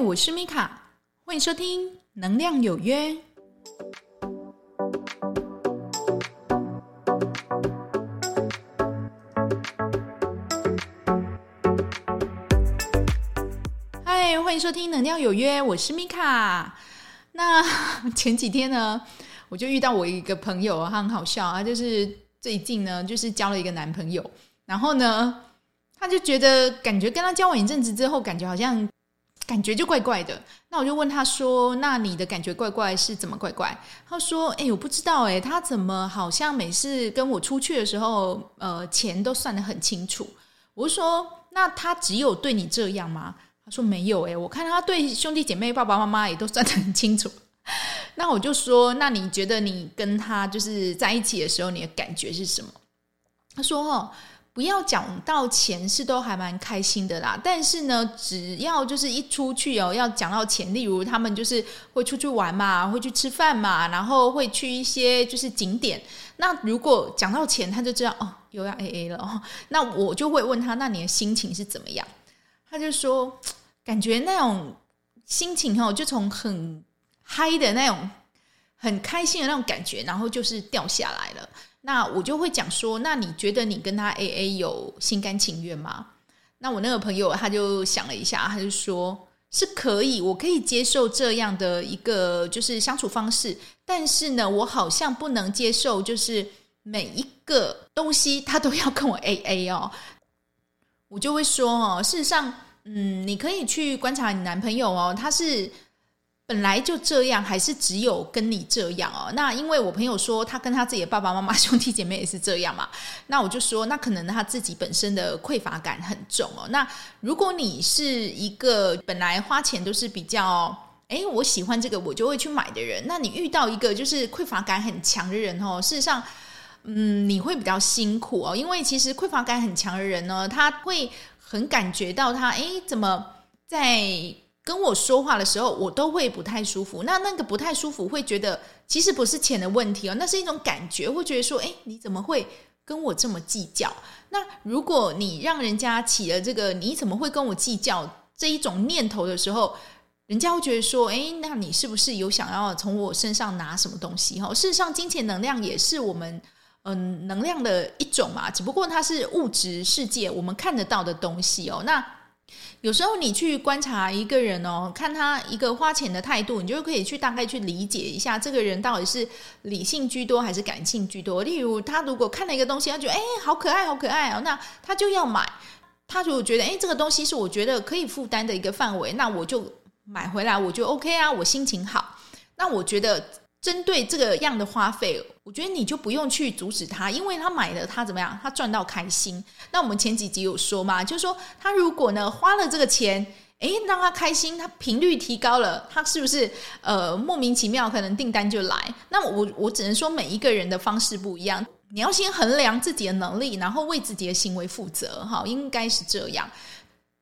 我是米卡，欢迎收听《能量有约》。嗨，欢迎收听《能量有约》，我是米卡。那 前几天呢，我就遇到我一个朋友，他很好笑啊，就是最近呢，就是交了一个男朋友，然后呢，他就觉得感觉跟他交往一阵子之后，感觉好像。感觉就怪怪的，那我就问他说：“那你的感觉怪怪是怎么怪怪？”他说：“哎，我不知道，哎，他怎么好像每次跟我出去的时候，呃，钱都算得很清楚。”我说：“那他只有对你这样吗？”他说：“没有，哎，我看他对兄弟姐妹、爸爸妈妈也都算得很清楚。”那我就说：“那你觉得你跟他就是在一起的时候，你的感觉是什么？”他说：“哦。”不要讲到钱是都还蛮开心的啦，但是呢，只要就是一出去哦，要讲到钱，例如他们就是会出去玩嘛，会去吃饭嘛，然后会去一些就是景点。那如果讲到钱，他就知道哦，又要 AA 了哦。那我就会问他，那你的心情是怎么样？他就说，感觉那种心情哦，就从很嗨的那种、很开心的那种感觉，然后就是掉下来了。那我就会讲说，那你觉得你跟他 AA 有心甘情愿吗？那我那个朋友他就想了一下，他就说是可以，我可以接受这样的一个就是相处方式，但是呢，我好像不能接受，就是每一个东西他都要跟我 AA 哦。我就会说哦，事实上，嗯，你可以去观察你男朋友哦，他是。本来就这样，还是只有跟你这样哦？那因为我朋友说，他跟他自己的爸爸妈妈、兄弟姐妹也是这样嘛。那我就说，那可能他自己本身的匮乏感很重哦。那如果你是一个本来花钱都是比较，哎，我喜欢这个，我就会去买的人，那你遇到一个就是匮乏感很强的人哦，事实上，嗯，你会比较辛苦哦，因为其实匮乏感很强的人呢，他会很感觉到他，哎，怎么在。跟我说话的时候，我都会不太舒服。那那个不太舒服，会觉得其实不是钱的问题哦，那是一种感觉，会觉得说，诶，你怎么会跟我这么计较？那如果你让人家起了这个你怎么会跟我计较这一种念头的时候，人家会觉得说，诶，那你是不是有想要从我身上拿什么东西？哈，事实上，金钱能量也是我们嗯能量的一种嘛，只不过它是物质世界我们看得到的东西哦。那有时候你去观察一个人哦，看他一个花钱的态度，你就可以去大概去理解一下这个人到底是理性居多还是感性居多。例如，他如果看了一个东西，他觉得哎，好可爱，好可爱哦，那他就要买。他如果觉得哎，这个东西是我觉得可以负担的一个范围，那我就买回来，我就 OK 啊，我心情好。那我觉得。针对这个样的花费，我觉得你就不用去阻止他，因为他买了，他怎么样？他赚到开心。那我们前几集有说嘛，就是说他如果呢花了这个钱，诶，让他开心，他频率提高了，他是不是呃莫名其妙可能订单就来？那我我只能说每一个人的方式不一样，你要先衡量自己的能力，然后为自己的行为负责，哈，应该是这样。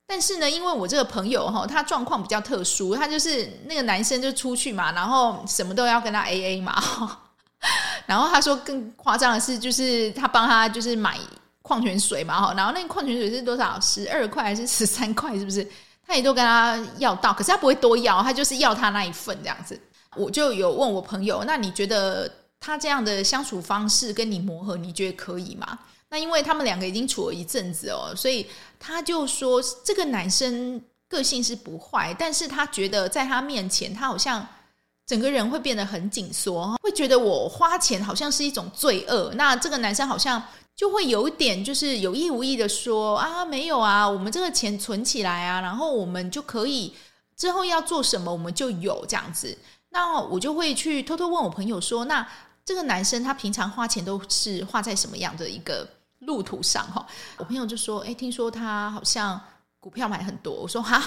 但是呢，因为我这个朋友哈，他状况比较特殊，他就是那个男生就出去嘛，然后什么都要跟他 AA 嘛，然后他说更夸张的是，就是他帮他就是买矿泉水嘛，哈，然后那个矿泉水是多少？十二块还是十三块？是不是？他也都跟他要到，可是他不会多要，他就是要他那一份这样子。我就有问我朋友，那你觉得他这样的相处方式跟你磨合，你觉得可以吗？那因为他们两个已经处了一阵子哦，所以他就说这个男生个性是不坏，但是他觉得在他面前，他好像整个人会变得很紧缩，会觉得我花钱好像是一种罪恶。那这个男生好像就会有一点就是有意无意的说啊，没有啊，我们这个钱存起来啊，然后我们就可以之后要做什么，我们就有这样子。那我就会去偷偷问我朋友说，那这个男生他平常花钱都是花在什么样的一个路途上哈，我朋友就说：“哎，听说他好像股票买很多。”我说：“哈，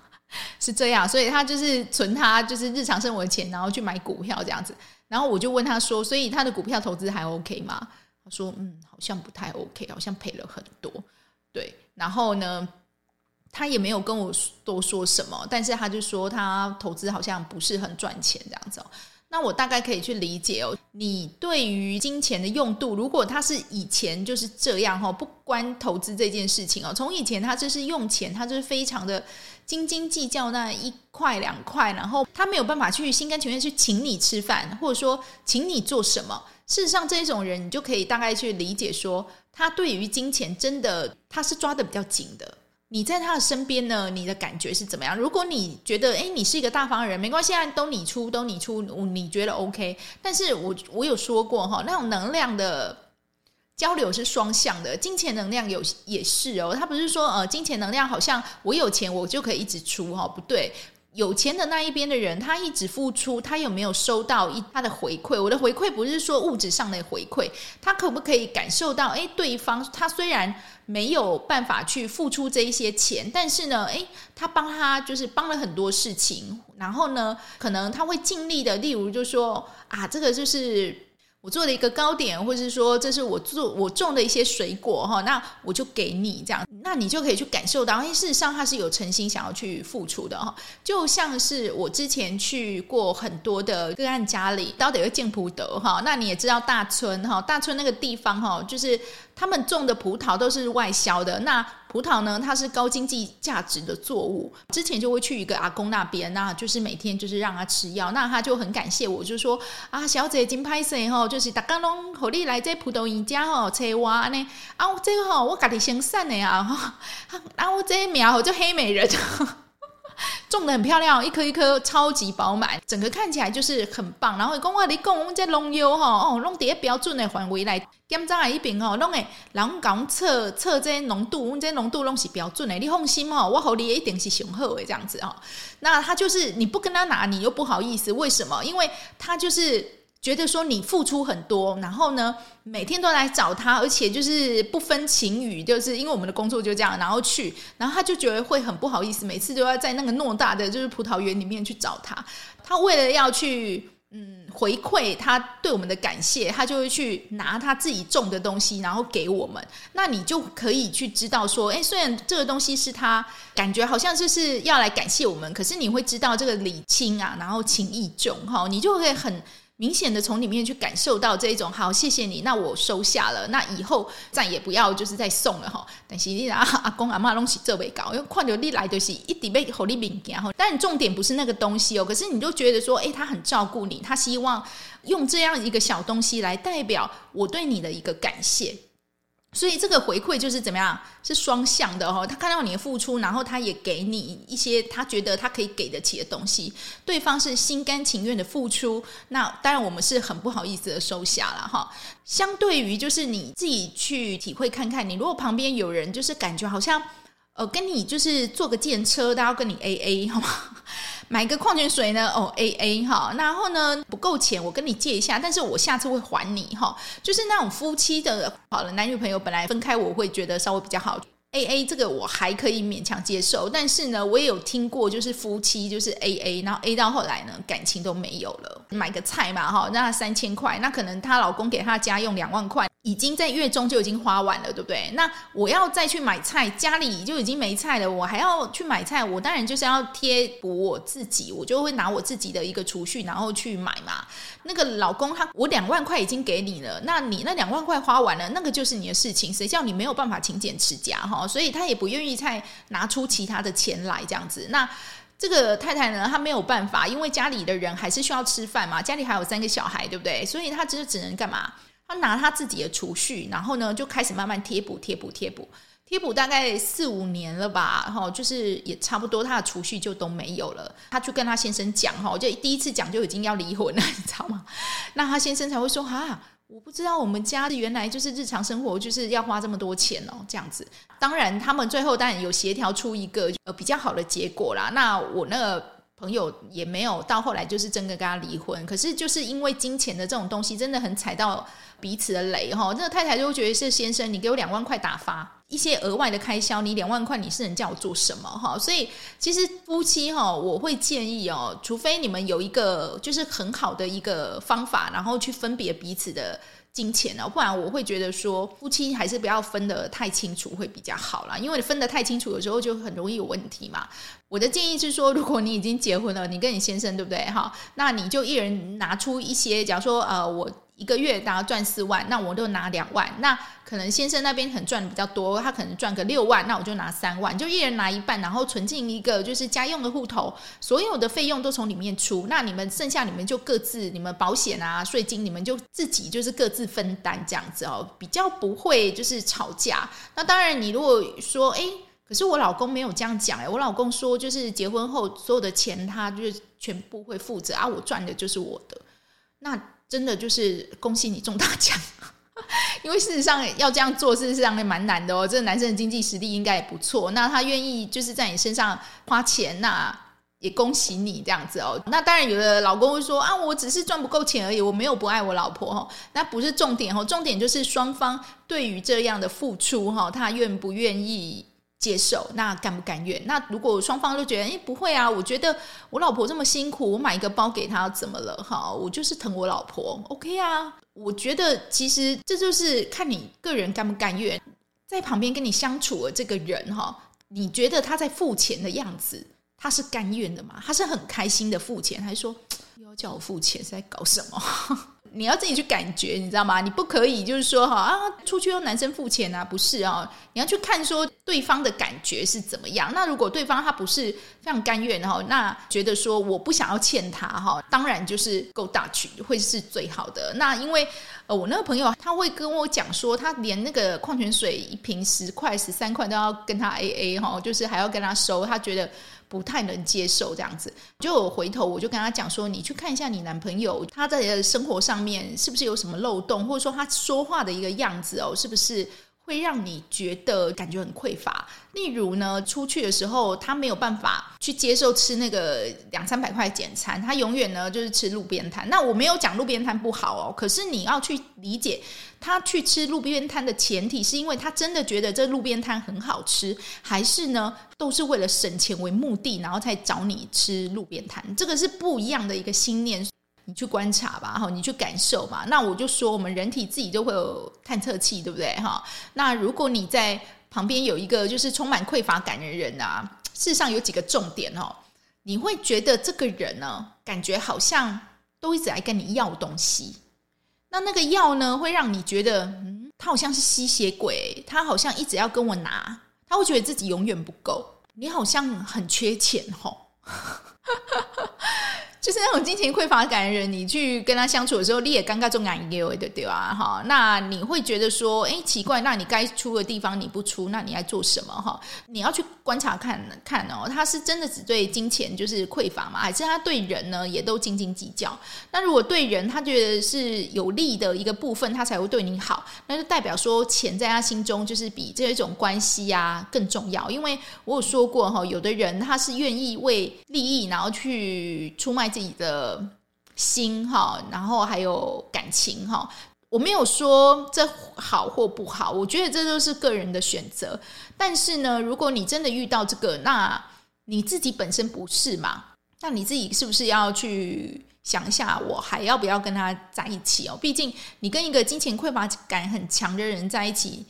是这样，所以他就是存他就是日常生活的钱，然后去买股票这样子。”然后我就问他说：“所以他的股票投资还 OK 吗？”他说：“嗯，好像不太 OK，好像赔了很多。”对，然后呢，他也没有跟我多说什么，但是他就说他投资好像不是很赚钱这样子。那我大概可以去理解哦，你对于金钱的用度，如果他是以前就是这样哈，不关投资这件事情哦，从以前他就是用钱，他就是非常的斤斤计较那一块两块，然后他没有办法去心甘情愿去请你吃饭，或者说请你做什么。事实上，这种人你就可以大概去理解说，他对于金钱真的他是抓的比较紧的。你在他的身边呢，你的感觉是怎么样？如果你觉得，诶，你是一个大方人，没关系啊，都你出，都你出，你觉得 OK。但是我我有说过哈，那种能量的交流是双向的，金钱能量有也是哦。他不是说呃，金钱能量好像我有钱我就可以一直出哈，不对。有钱的那一边的人，他一直付出，他有没有收到一他的回馈？我的回馈不是说物质上的回馈，他可不可以感受到？诶，对方他虽然没有办法去付出这一些钱，但是呢，诶，他帮他就是帮了很多事情，然后呢，可能他会尽力的，例如就说啊，这个就是。我做了一个糕点，或是说这是我做我种的一些水果哈，那我就给你这样，那你就可以去感受到，因为事实上他是有诚心想要去付出的哈。就像是我之前去过很多的个案家里，到底会见普德哈，那你也知道大村哈，大村那个地方哈，就是。他们种的葡萄都是外销的，那葡萄呢，它是高经济价值的作物。之前就会去一个阿公那边，那就是每天就是让他吃药，那他就很感谢我，就说啊，小姐真派性吼，就是大家拢和你来这葡萄园家吼，采挖呢啊，这个吼我家己生产的啊，啊我这苗就黑美人。种的很漂亮，一颗一颗超级饱满，整个看起来就是很棒。然后讲话你讲，我们这农药哈哦，弄在标准的范围内检查一遍哦，拢诶，然后讲测测这些浓度，我们这浓度拢是标准的，你放心哦，我和你一定是雄厚的这样子哦。那他就是你不跟他拿，你又不好意思，为什么？因为他就是。觉得说你付出很多，然后呢，每天都来找他，而且就是不分晴雨，就是因为我们的工作就这样，然后去，然后他就觉得会很不好意思，每次都要在那个偌大的就是葡萄园里面去找他。他为了要去嗯回馈他对我们的感谢，他就会去拿他自己种的东西，然后给我们。那你就可以去知道说，哎，虽然这个东西是他感觉好像就是要来感谢我们，可是你会知道这个礼轻啊，然后情意重哈，你就会很。明显的从里面去感受到这一种好，谢谢你，那我收下了，那以后再也不要就是再送了哈。但是你阿阿公阿妈拢是这位搞，因为看到你来就是一直要给你物件哈。但重点不是那个东西哦，可是你就觉得说，诶，他很照顾你，他希望用这样一个小东西来代表我对你的一个感谢。所以这个回馈就是怎么样？是双向的哈。他看到你的付出，然后他也给你一些他觉得他可以给得起的东西。对方是心甘情愿的付出，那当然我们是很不好意思的收下了哈。相对于就是你自己去体会看看，你如果旁边有人就是感觉好像呃跟你就是坐个电车，都要跟你 AA 好吗？买个矿泉水呢？哦，A A 哈，然后呢不够钱，我跟你借一下，但是我下次会还你哈。就是那种夫妻的，好了，男女朋友本来分开，我会觉得稍微比较好。A A 这个我还可以勉强接受，但是呢，我也有听过，就是夫妻就是 A A，然后 A 到后来呢，感情都没有了。买个菜嘛，哈，那三千块，那可能她老公给她家用两万块。已经在月中就已经花完了，对不对？那我要再去买菜，家里就已经没菜了，我还要去买菜，我当然就是要贴补我自己，我就会拿我自己的一个储蓄，然后去买嘛。那个老公他，我两万块已经给你了，那你那两万块花完了，那个就是你的事情，谁叫你没有办法勤俭持家哈？所以他也不愿意再拿出其他的钱来这样子。那这个太太呢，她没有办法，因为家里的人还是需要吃饭嘛，家里还有三个小孩，对不对？所以她只只能干嘛？他拿他自己的储蓄，然后呢，就开始慢慢贴补、贴补、贴补、贴补，大概四五年了吧，哈，就是也差不多，他的储蓄就都没有了。他去跟他先生讲，哈，就第一次讲就已经要离婚了，你知道吗？那他先生才会说，哈，我不知道我们家的原来就是日常生活就是要花这么多钱哦，这样子。当然，他们最后当然有协调出一个呃比较好的结果啦。那我那个。朋友也没有到后来就是真的跟他离婚，可是就是因为金钱的这种东西，真的很踩到彼此的雷哈。那个太太就会觉得是先生，你给我两万块打发一些额外的开销，你两万块你是能叫我做什么哈？所以其实夫妻哈，我会建议哦，除非你们有一个就是很好的一个方法，然后去分别彼此的金钱哦，不然我会觉得说夫妻还是不要分得太清楚会比较好啦，因为分得太清楚，有时候就很容易有问题嘛。我的建议是说，如果你已经结婚了，你跟你先生对不对？哈，那你就一人拿出一些，假如说呃我。一个月大概赚四万，那我就拿两万。那可能先生那边很赚的比较多，他可能赚个六万，那我就拿三万，就一人拿一半，然后存进一个就是家用的户头，所有的费用都从里面出。那你们剩下你们就各自，你们保险啊、税金，你们就自己就是各自分担这样子哦，比较不会就是吵架。那当然，你如果说，哎，可是我老公没有这样讲，哎，我老公说就是结婚后所有的钱他就是全部会负责啊，我赚的就是我的，那。真的就是恭喜你中大奖，因为事实上要这样做，事实上也蛮难的哦。这个男生的经济实力应该也不错，那他愿意就是在你身上花钱，那也恭喜你这样子哦。那当然，有的老公会说啊，我只是赚不够钱而已，我没有不爱我老婆哦。那不是重点哦，重点就是双方对于这样的付出哈，他愿不愿意？接受，那甘不甘愿？那如果双方都觉得，哎，不会啊，我觉得我老婆这么辛苦，我买一个包给她怎么了？哈，我就是疼我老婆，OK 啊。我觉得其实这就是看你个人甘不甘愿，在旁边跟你相处的这个人哈，你觉得他在付钱的样子，他是甘愿的吗？他是很开心的付钱，还是说又要叫我付钱是在搞什么？你要自己去感觉，你知道吗？你不可以就是说哈啊，出去用男生付钱啊，不是啊？你要去看说对方的感觉是怎么样。那如果对方他不是非常甘愿哈，那觉得说我不想要欠他哈，当然就是 go Dutch 会是最好的。那因为呃，我那个朋友他会跟我讲说，他连那个矿泉水一瓶十块、十三块都要跟他 AA 哈，就是还要跟他收，他觉得。不太能接受这样子，就我回头我就跟他讲说，你去看一下你男朋友他在生活上面是不是有什么漏洞，或者说他说话的一个样子哦，是不是会让你觉得感觉很匮乏？例如呢，出去的时候他没有办法去接受吃那个两三百块简餐，他永远呢就是吃路边摊。那我没有讲路边摊不好哦，可是你要去理解。他去吃路边摊的前提是因为他真的觉得这路边摊很好吃，还是呢都是为了省钱为目的，然后才找你吃路边摊？这个是不一样的一个心念。你去观察吧，哈，你去感受吧。那我就说，我们人体自己都会有探测器，对不对？哈，那如果你在旁边有一个就是充满匮乏感的人啊，事实上有几个重点哦，你会觉得这个人呢，感觉好像都一直来跟你要东西。那那个药呢，会让你觉得，嗯，他好像是吸血鬼，他好像一直要跟我拿，他会觉得自己永远不够，你好像很缺钱吼。就是那种金钱匮乏感的人，你去跟他相处的时候，你也尴尬中感一个对对吧？哈，那你会觉得说，哎，奇怪，那你该出的地方你不出，那你还做什么？哈，你要去观察看看哦，他是真的只对金钱就是匮乏吗？还是他对人呢也都斤斤计较？那如果对人他觉得是有利的一个部分，他才会对你好，那就代表说钱在他心中就是比这种关系啊更重要。因为我有说过哈，有的人他是愿意为利益然后去出卖。自己的心哈，然后还有感情哈，我没有说这好或不好，我觉得这都是个人的选择。但是呢，如果你真的遇到这个，那你自己本身不是嘛？那你自己是不是要去想一下，我还要不要跟他在一起哦？毕竟你跟一个金钱匮乏感很强的人在一起。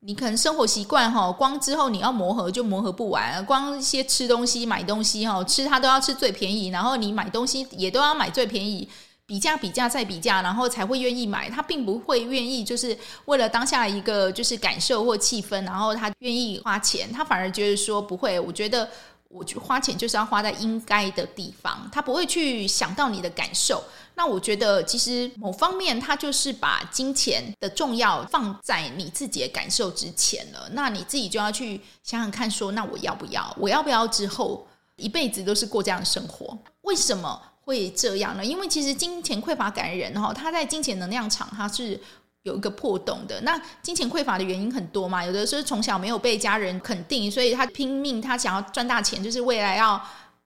你可能生活习惯哈，光之后你要磨合就磨合不完，光一些吃东西、买东西哈，吃它都要吃最便宜，然后你买东西也都要买最便宜，比价、比价再比价，然后才会愿意买。他并不会愿意，就是为了当下一个就是感受或气氛，然后他愿意花钱，他反而觉得说不会。我觉得。我去花钱就是要花在应该的地方，他不会去想到你的感受。那我觉得其实某方面他就是把金钱的重要放在你自己的感受之前了。那你自己就要去想想看，说那我要不要？我要不要之后一辈子都是过这样的生活？为什么会这样呢？因为其实金钱匮乏感的人哈，他在金钱能量场他是。有一个破洞的，那金钱匮乏的原因很多嘛，有的是从小没有被家人肯定，所以他拼命，他想要赚大钱，就是未来要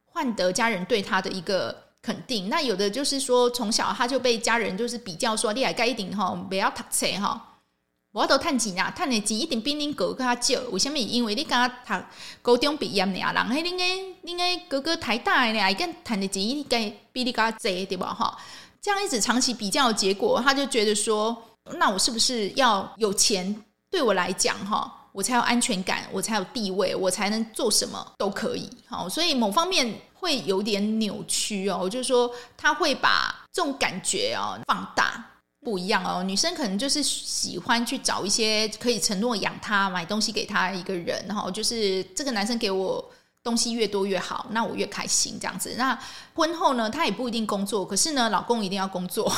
换得家人对他的一个肯定。那有的就是说，从小他就被家人就是比较说，你还该一定哈，不要读册哈，我都趁钱啊，趁的钱一定比恁哥哥较少。为什么？因为你刚刚读高中毕业呢，人嘿，恁个恁个哥哥太大的呢，还跟趁的钱应该比你较多，对吧？哈，这样一直长期比较结果，他就觉得说。那我是不是要有钱？对我来讲，哈，我才有安全感，我才有地位，我才能做什么都可以。好，所以某方面会有点扭曲哦，就是说他会把这种感觉哦放大。不一样哦，女生可能就是喜欢去找一些可以承诺养她、买东西给她一个人，然后就是这个男生给我东西越多越好，那我越开心这样子。那婚后呢，她也不一定工作，可是呢，老公一定要工作。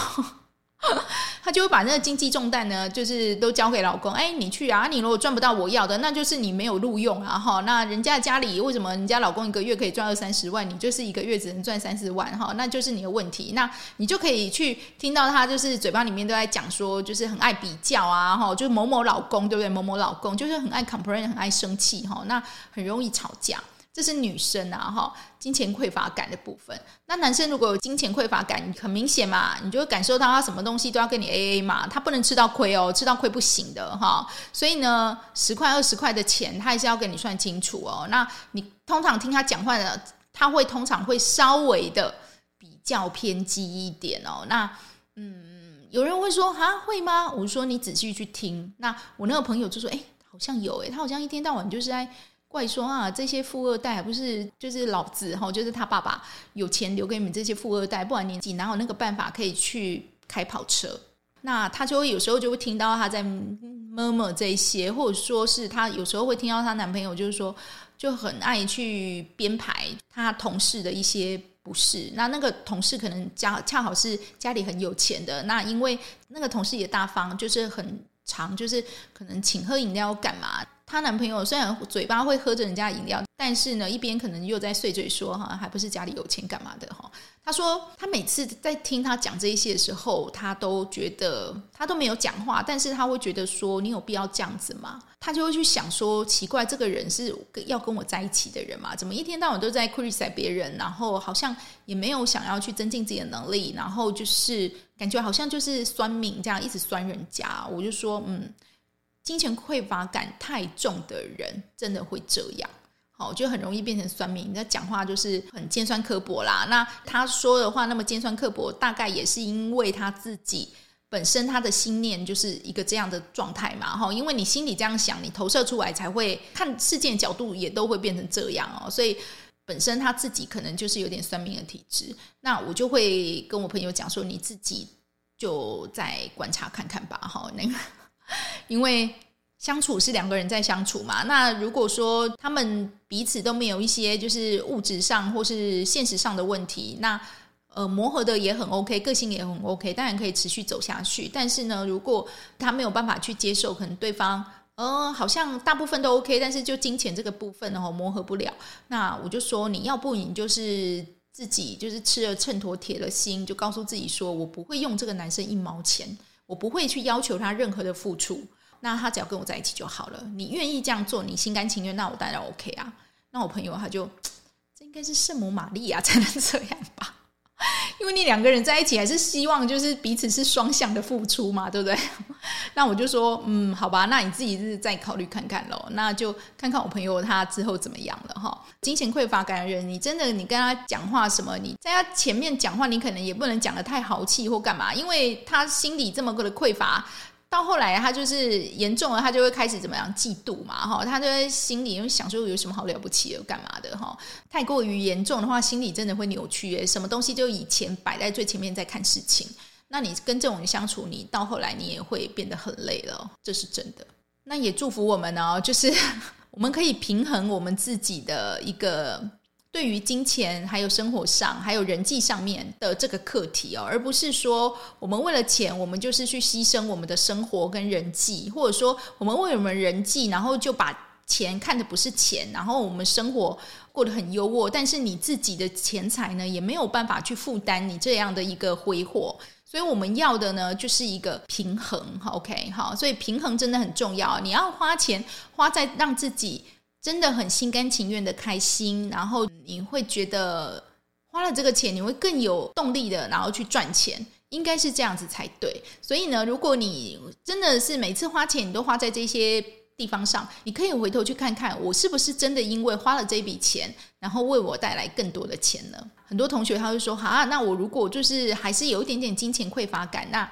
他就会把那个经济重担呢，就是都交给老公。哎，你去啊！你如果赚不到我要的，那就是你没有录用啊！哈，那人家家里为什么人家老公一个月可以赚二三十万，你就是一个月只能赚三四万？哈，那就是你的问题。那你就可以去听到他就是嘴巴里面都在讲说，就是很爱比较啊！哈，就是某某老公对不对？某某老公就是很爱 complain，很爱生气哈，那很容易吵架。这是女生啊，哈，金钱匮乏感的部分。那男生如果有金钱匮乏感，很明显嘛，你就会感受到他什么东西都要跟你 AA 嘛，他不能吃到亏哦，吃到亏不行的哈。所以呢，十块二十块的钱，他还是要跟你算清楚哦。那你通常听他讲话的，他会通常会稍微的比较偏激一点哦。那嗯，有人会说啊，会吗？我说你仔细去听。那我那个朋友就说，哎，好像有哎，他好像一天到晚就是在。怪说啊，这些富二代还不是就是老子哈，就是他爸爸有钱留给你们这些富二代，不然你自己哪有那个办法可以去开跑车？那他就会有时候就会听到他在 m 这些，或者说是他有时候会听到她男朋友就是说就很爱去编排他同事的一些不是。那那个同事可能家恰好是家里很有钱的，那因为那个同事也大方，就是很常就是可能请喝饮料干嘛。她男朋友虽然嘴巴会喝着人家饮料，但是呢，一边可能又在碎嘴说哈，还不是家里有钱干嘛的哈。她说她每次在听他讲这一些的时候，她都觉得她都没有讲话，但是她会觉得说你有必要这样子吗？她就会去想说奇怪，这个人是要跟我在一起的人嘛？怎么一天到晚都在 criticize 别人，然后好像也没有想要去增进自己的能力，然后就是感觉好像就是酸民这样一直酸人家。我就说嗯。金钱匮乏感太重的人，真的会这样，好，就很容易变成酸民。你在讲话就是很尖酸刻薄啦。那他说的话那么尖酸刻薄，大概也是因为他自己本身他的心念就是一个这样的状态嘛。哈，因为你心里这样想，你投射出来才会看事件角度也都会变成这样哦。所以本身他自己可能就是有点酸民的体质。那我就会跟我朋友讲说，你自己就再观察看看吧。哈，那个。因为相处是两个人在相处嘛，那如果说他们彼此都没有一些就是物质上或是现实上的问题，那呃磨合的也很 OK，个性也很 OK，当然可以持续走下去。但是呢，如果他没有办法去接受，可能对方呃好像大部分都 OK，但是就金钱这个部分哦磨合不了，那我就说你要不你就是自己就是吃了秤砣铁了心，就告诉自己说我不会用这个男生一毛钱。我不会去要求他任何的付出，那他只要跟我在一起就好了。你愿意这样做，你心甘情愿，那我当然 OK 啊。那我朋友他就，这应该是圣母玛利亚才能这样吧？因为你两个人在一起，还是希望就是彼此是双向的付出嘛，对不对？那我就说，嗯，好吧，那你自己是再考虑看看喽。那就看看我朋友他之后怎么样了哈。金钱匮乏感的人，你真的你跟他讲话什么？你在他前面讲话，你可能也不能讲的太豪气或干嘛，因为他心里这么个的匮乏。到后来，他就是严重了，他就会开始怎么样嫉妒嘛，哈，他就在心里因为想说有什么好了不起的，干嘛的，哈，太过于严重的话，心里真的会扭曲，诶，什么东西就以前摆在最前面在看事情，那你跟这种人相处，你到后来你也会变得很累了，这是真的。那也祝福我们呢，就是 我们可以平衡我们自己的一个。对于金钱，还有生活上，还有人际上面的这个课题哦，而不是说我们为了钱，我们就是去牺牲我们的生活跟人际，或者说我们为我们人际，然后就把钱看的不是钱，然后我们生活过得很优渥，但是你自己的钱财呢，也没有办法去负担你这样的一个挥霍，所以我们要的呢，就是一个平衡，OK，好，所以平衡真的很重要，你要花钱花在让自己。真的很心甘情愿的开心，然后你会觉得花了这个钱，你会更有动力的，然后去赚钱，应该是这样子才对。所以呢，如果你真的是每次花钱你都花在这些地方上，你可以回头去看看，我是不是真的因为花了这笔钱，然后为我带来更多的钱呢？很多同学他会说，好啊，那我如果就是还是有一点点金钱匮乏感，那。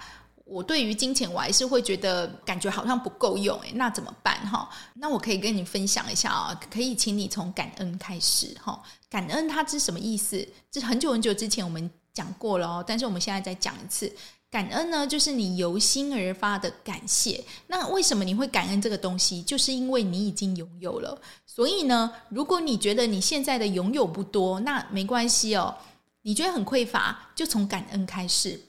我对于金钱我还是会觉得感觉好像不够用，诶，那怎么办哈？那我可以跟你分享一下啊，可以请你从感恩开始哈。感恩它是什么意思？这很久很久之前我们讲过了哦，但是我们现在再讲一次。感恩呢，就是你由心而发的感谢。那为什么你会感恩这个东西？就是因为你已经拥有了。所以呢，如果你觉得你现在的拥有不多，那没关系哦。你觉得很匮乏，就从感恩开始。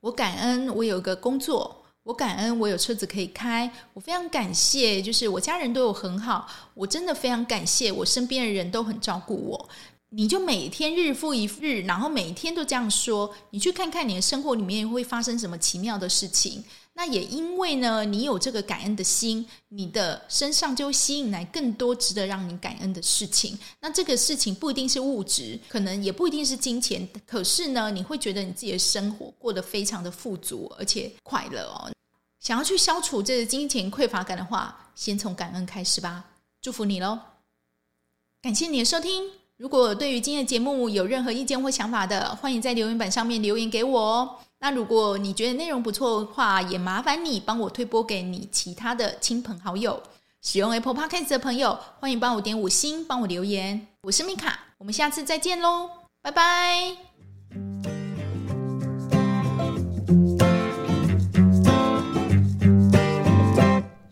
我感恩我有个工作，我感恩我有车子可以开，我非常感谢，就是我家人对我很好，我真的非常感谢我身边的人都很照顾我。你就每天日复一日，然后每天都这样说，你去看看你的生活里面会发生什么奇妙的事情。那也因为呢，你有这个感恩的心，你的身上就会吸引来更多值得让你感恩的事情。那这个事情不一定是物质，可能也不一定是金钱，可是呢，你会觉得你自己的生活过得非常的富足，而且快乐哦。想要去消除这个金钱匮乏感的话，先从感恩开始吧。祝福你喽！感谢你的收听。如果对于今天的节目有任何意见或想法的，欢迎在留言板上面留言给我哦。那如果你觉得内容不错的话，也麻烦你帮我推播给你其他的亲朋好友。使用 Apple Podcast 的朋友，欢迎帮我点五星，帮我留言。我是米卡，我们下次再见喽，拜拜。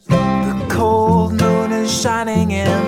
The cold moon is shining and